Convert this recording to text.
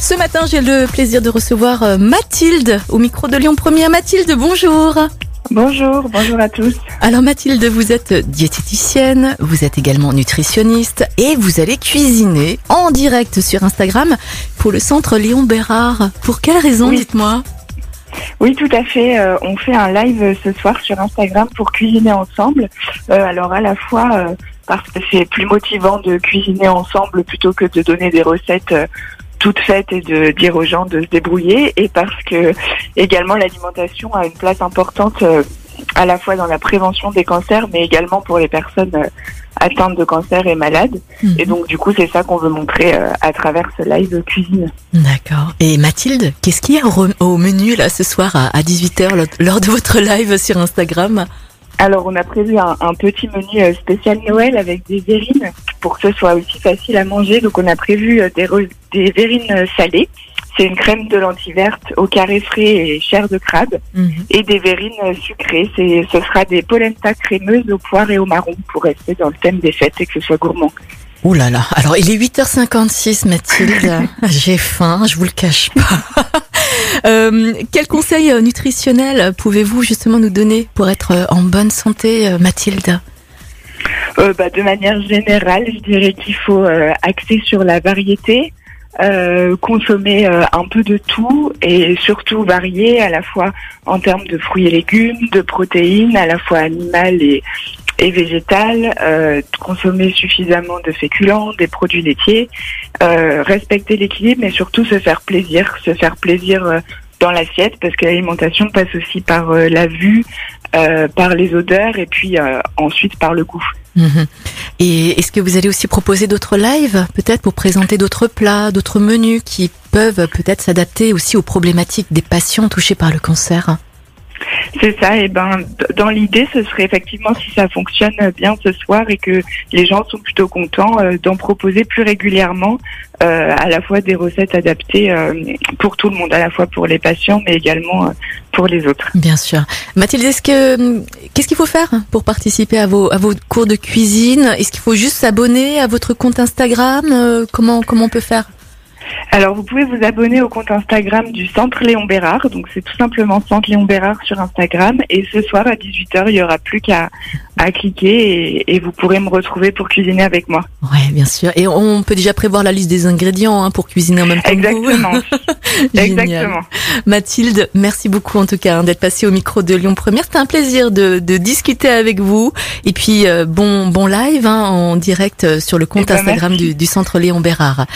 Ce matin, j'ai le plaisir de recevoir euh, Mathilde au micro de Lyon Première. Mathilde, bonjour. Bonjour, bonjour à tous. Alors Mathilde, vous êtes diététicienne, vous êtes également nutritionniste et vous allez cuisiner en direct sur Instagram pour le centre Léon Bérard. Pour quelle raison, Oui. dites-moi? Oui, tout à fait. euh, on fait un live ce soir sur Instagram pour cuisiner ensemble. Euh, alors à la fois euh, parce que c'est plus motivant de cuisiner ensemble plutôt que de donner des recettes toutes faites et de dire aux gens de se débrouiller, et parce que également l'alimentation a une place importante euh, à la fois dans la prévention des cancers, mais également pour les personnes euh, atteintes de cancer et malades. Mhm. Et donc du coup, c'est ça qu'on veut montrer euh, à travers ce live cuisine. D'accord. Et Mathilde, qu'est-ce qu'il y a au menu là ce soir à 18h lors de votre live sur Instagram? Alors, on a prévu un, un petit menu euh, spécial Noël avec des verrines pour que ce soit aussi facile à manger. Donc, on a prévu euh, des, des verrines euh, salées. C'est une crème de lentilles vertes au carré frais et chair de crabe. Mhm. Et des verrines sucrées. C'est, ce sera des polenta crémeuses au poire et au marron pour rester dans le thème des fêtes et que ce soit gourmand. Ouh là là. Alors, il est 8h56, Mathilde. J'ai faim, je vous le cache pas. Euh, quel conseil euh, nutritionnel pouvez-vous justement nous donner pour être euh, en bonne santé, Mathilde? Bah, de manière générale, je dirais qu'il faut axer sur la variété, consommer un peu de tout et surtout varier à la fois en termes de fruits et légumes, de protéines, à la fois animales et, et végétales, euh, consommer suffisamment de féculents, des produits laitiers, euh, respecter l'équilibre, mais surtout se faire plaisir, se faire plaisir euh, dans l'assiette parce que l'alimentation passe aussi par la vue, par les odeurs et puis ensuite par le goût. Mhm. Et est-ce que vous allez aussi proposer d'autres lives, peut-être pour présenter d'autres plats, d'autres menus qui peuvent peut-être s'adapter aussi aux problématiques des patients touchés par le cancer? C'est ça, et ben dans l'idée, ce serait effectivement si ça fonctionne bien ce soir et que les gens sont plutôt contents euh, d'en proposer plus régulièrement euh, à la fois des recettes adaptées euh, pour tout le monde, à la fois pour les patients mais également euh, pour les autres. Bien sûr. Mathilde, est-ce que qu'est-ce qu'il faut faire pour participer à vos à vos cours de cuisine? Est-ce qu'il faut juste s'abonner à votre compte Instagram? Euh, Comment comment on peut faire? Alors vous pouvez vous abonner au compte Instagram du Centre Léon Bérard, donc c'est tout simplement Centre Léon Bérard sur Instagram et ce soir à 18h il y aura plus qu'à à cliquer et, et vous pourrez me retrouver pour cuisiner avec moi. Ouais, bien sûr. Et on peut déjà prévoir la liste des ingrédients hein, pour cuisiner en même temps. que vous. Exactement. Exactement. Mathilde, merci beaucoup en tout cas hein, d'être passée au micro de Lyon Première. C'était un plaisir de, de discuter avec vous. Et puis euh, bon bon live hein, en direct euh, sur le compte Eh ben, Instagram du Centre Léon Bérard.